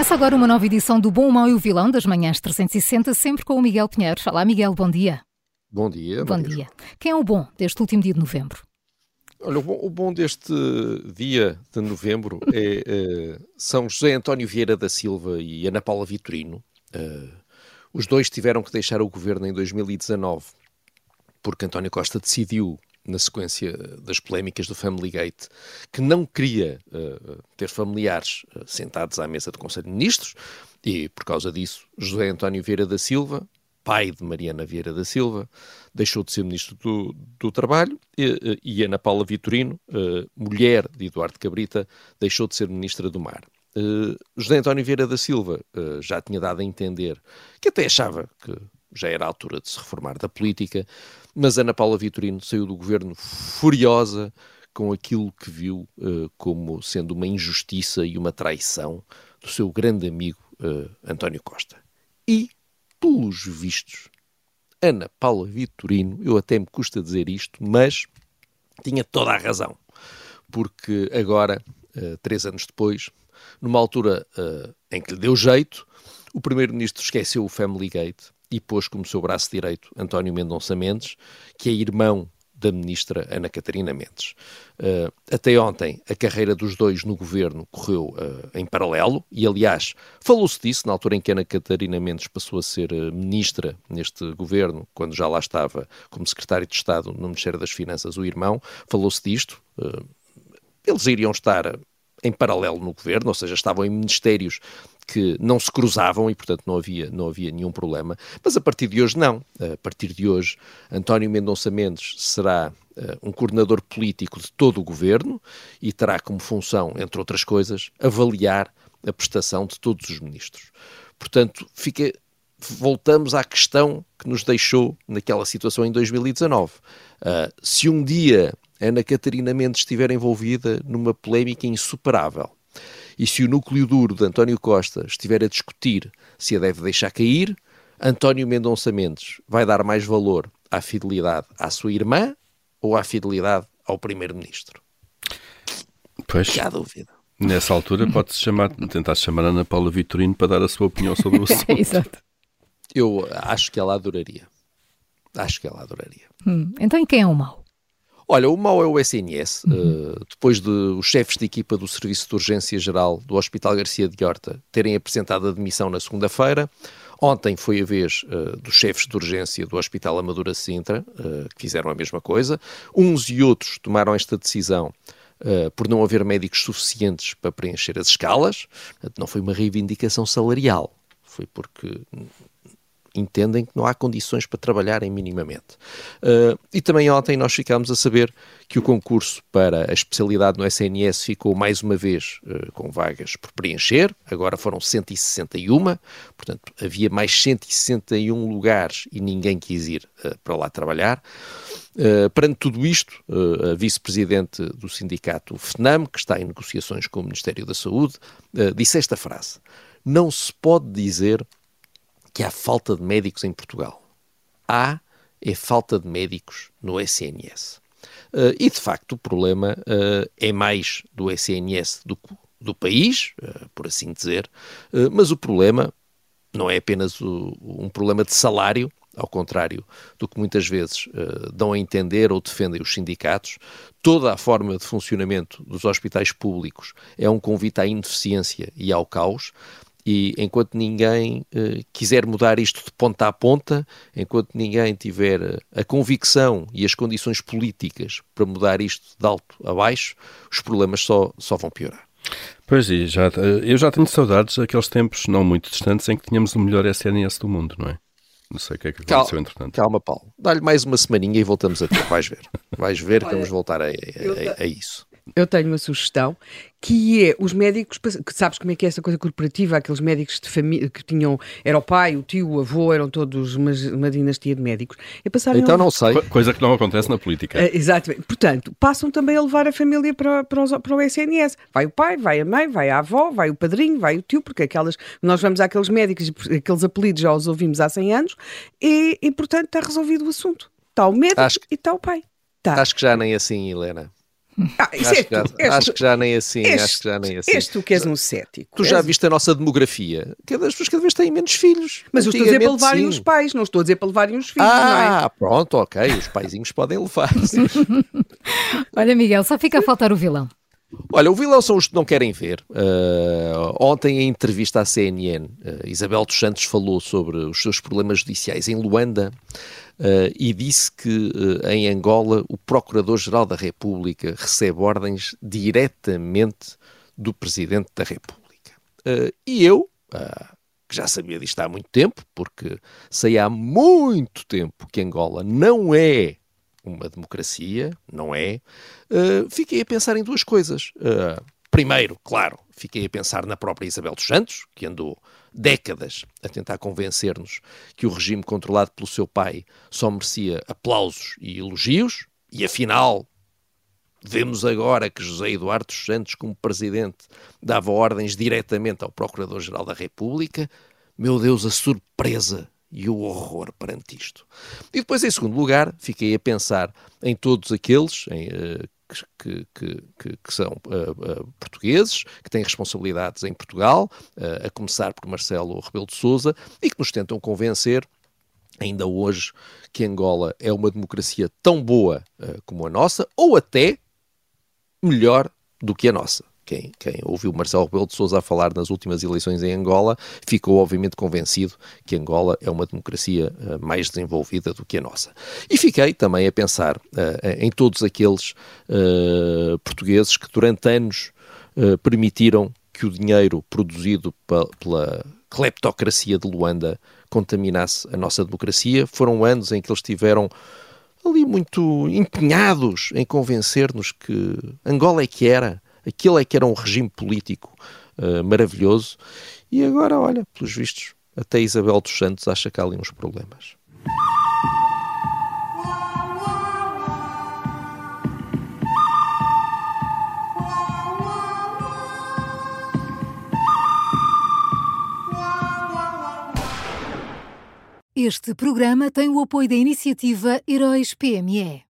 Começa agora uma nova edição do Bom, o Mau e o Vilão das Manhãs 360, sempre com o Miguel Pinheiro. Olá, Miguel, bom dia. Bom dia. Bom dia. Quem é o bom deste último dia de novembro? Olha, o bom, o bom deste dia de novembro é, é, são José António Vieira da Silva e Ana Paula Vitorino. Uh, os dois tiveram que deixar o governo em 2019 porque António Costa decidiu na sequência das polémicas do Family Gate, que não queria uh, ter familiares uh, sentados à mesa do Conselho de Ministros, e por causa disso, José António Vieira da Silva, pai de Mariana Vieira da Silva, deixou de ser Ministro do, do Trabalho, e, e, Ana Paula Vitorino, uh, mulher de Eduardo Cabrita, deixou de ser Ministra do Mar. José António Vieira da Silva já tinha dado a entender que até achava que já era a altura de se reformar da política, mas Ana Paula Vitorino saiu do governo furiosa com aquilo que viu uh, como sendo uma injustiça e uma traição do seu grande amigo uh, António Costa. E, pelos vistos, Ana Paula Vitorino, eu até me custa dizer isto, mas tinha toda a razão. Porque agora, uh, três anos depois, numa altura em que lhe deu jeito, o primeiro-ministro esqueceu o Family Gate e pôs como seu braço direito António Mendonça Mendes, que é irmão da ministra Ana Catarina Mendes. Uh, até ontem, a carreira dos dois no governo correu uh, em paralelo e, aliás, falou-se disso na altura em que Ana Catarina Mendes passou a ser uh, ministra neste governo, quando já lá estava como secretário de Estado no Ministério das Finanças, o irmão, falou-se disto. eles iriam estar em paralelo no governo, ou seja, estavam em ministérios que não se cruzavam e, portanto, não havia, não havia nenhum problema. Mas a partir de hoje, não. A partir de hoje, António Mendonça Mendes será uh, um coordenador político de todo o governo e terá como função, entre outras coisas, avaliar a prestação de todos os ministros. Portanto, fica, voltamos à questão que nos deixou naquela situação em 2019. Uh, eh, se um dia Ana Catarina Mendes estiver envolvida numa polémica insuperável. E se o núcleo duro de António Costa estiver a discutir se a deve deixar cair, António Mendonça Mendes vai dar mais valor à fidelidade à sua irmã ou à fidelidade ao primeiro-ministro? Pois. Que há dúvida. Nessa altura pode-se chamar, tentar chamar Ana Paula Vitorino para dar a sua opinião sobre o assunto. Exato. Eu acho que ela adoraria. Acho que ela adoraria. Hum, então e quem é o mau? Olha, o mau é o SNS. Uhum. Uh, depois de os chefes de equipa do Serviço de Urgência Geral do Hospital Garcia de Horta terem apresentado a demissão na segunda-feira, Ontem foi a vez uh, dos chefes de urgência do Hospital Amadora Sintra, uh, que fizeram a mesma coisa. Uns e outros tomaram esta decisão uh, por não haver médicos suficientes para preencher as escalas. Não foi uma reivindicação salarial, foi porque entendem que não há condições para trabalharem minimamente. Uh, e também ontem nós ficámos a saber que o concurso para a especialidade no SNS ficou mais uma vez uh, com vagas por preencher, agora foram 161, portanto havia mais 161 lugares e ninguém quis ir uh, para lá trabalhar. Perante tudo isto, a vice-presidente do sindicato FNAM, que está em negociações com o Ministério da Saúde, disse esta frase: Não se pode dizer que há falta de médicos em Portugal. Há é falta de médicos no SNS. Uh, e, de facto, o problema uh, é mais do SNS do do país, uh, por assim dizer, mas o problema não é apenas o, um problema de salário, ao contrário do que muitas vezes dão a entender ou defendem os sindicatos, toda a forma de funcionamento dos hospitais públicos é um convite à ineficiência e ao caos, e enquanto ninguém uh, quiser mudar isto de ponta a ponta, enquanto ninguém tiver eh, a convicção e as condições políticas para mudar isto de alto a baixo, os problemas só, só vão piorar. Pois e já, eh, eu já tenho saudades daqueles tempos não muito distantes em que tínhamos o melhor SNS do mundo, não é? Não sei o que é que aconteceu calma, entretanto. Calma, Paulo. Dá-lhe mais uma semaninha e voltamos a ter. Vais ver. Vais ver que vamos voltar a, a, a, a isso. Eu tenho uma sugestão que é os médicos, que sabes como é que é essa coisa corporativa, aqueles médicos de família que tinham, era o pai, o tio, o avô, eram todos uma, uma dinastia de médicos. É passarem então não sei. Coisa que não acontece na política. É, exatamente. Portanto, passam também a levar a família para, para, os, para o SNS. Vai o pai, vai a mãe, vai a avó, vai o padrinho, vai o tio, porque aquelas, nós vamos àqueles médicos, aqueles apelidos já os ouvimos há 100 anos, e, e portanto está resolvido o assunto. Está o médico acho, e está o pai. Tá. Acho que já nem assim, Helena. Ah, acho, é que já, este, acho, que já, nem assim, este, acho que já nem assim. Este tu que és um cético. Tu já és... viste a nossa demografia? Cada, as pessoas cada vez têm menos filhos. Mas eu estou a dizer para levarem sim. os pais, não estou a dizer para levarem os filhos, ah, é? pronto, ok, os paizinhos podem levar. Olha, Miguel, só fica a faltar o vilão. Olha, o vilão são os que não querem ver. Uh, ontem, em entrevista à CNN, uh, Isabel dos Santos falou sobre os seus problemas judiciais em Luanda uh, e disse que em Angola o Procurador-Geral da República recebe ordens diretamente do Presidente da República. e eu, que já sabia disto há muito tempo, porque sei há muito tempo que Angola não é uma democracia, não é? Uh, fiquei a pensar em duas coisas. Uh, primeiro, claro, fiquei a pensar na própria Isabel dos Santos, que andou décadas a tentar convencer-nos que o regime controlado pelo seu pai só merecia aplausos e elogios, e afinal Vemos agora que José Eduardo dos Santos, como presidente, dava ordens diretamente ao Procurador-Geral da República. Meu Deus, a surpresa e o horror perante isto. E depois, em segundo lugar, fiquei a pensar em todos aqueles em, uh, que, que, que, que, são uh, uh, portugueses, que têm responsabilidades em Portugal, a começar por Marcelo Rebelo de Sousa, e que nos tentam convencer ainda hoje que Angola é uma democracia tão boa como a nossa, ou até melhor do que a nossa. Quem, quem ouviu Marcelo Rebelo de Sousa a falar nas últimas eleições em Angola ficou obviamente convencido que Angola é uma democracia uh, mais desenvolvida do que a nossa. E fiquei também a pensar uh, em todos aqueles uh, portugueses que durante anos permitiram que o dinheiro produzido pela cleptocracia de Luanda contaminasse a nossa democracia. Foram anos em que eles tiveram ali muito empenhados em convencer-nos que Angola é que era Aquilo é que era um regime político uh, maravilhoso. E agora, olha, pelos vistos, até Isabel dos Santos acha que há ali uns problemas. Este programa tem o apoio da iniciativa Heróis PME.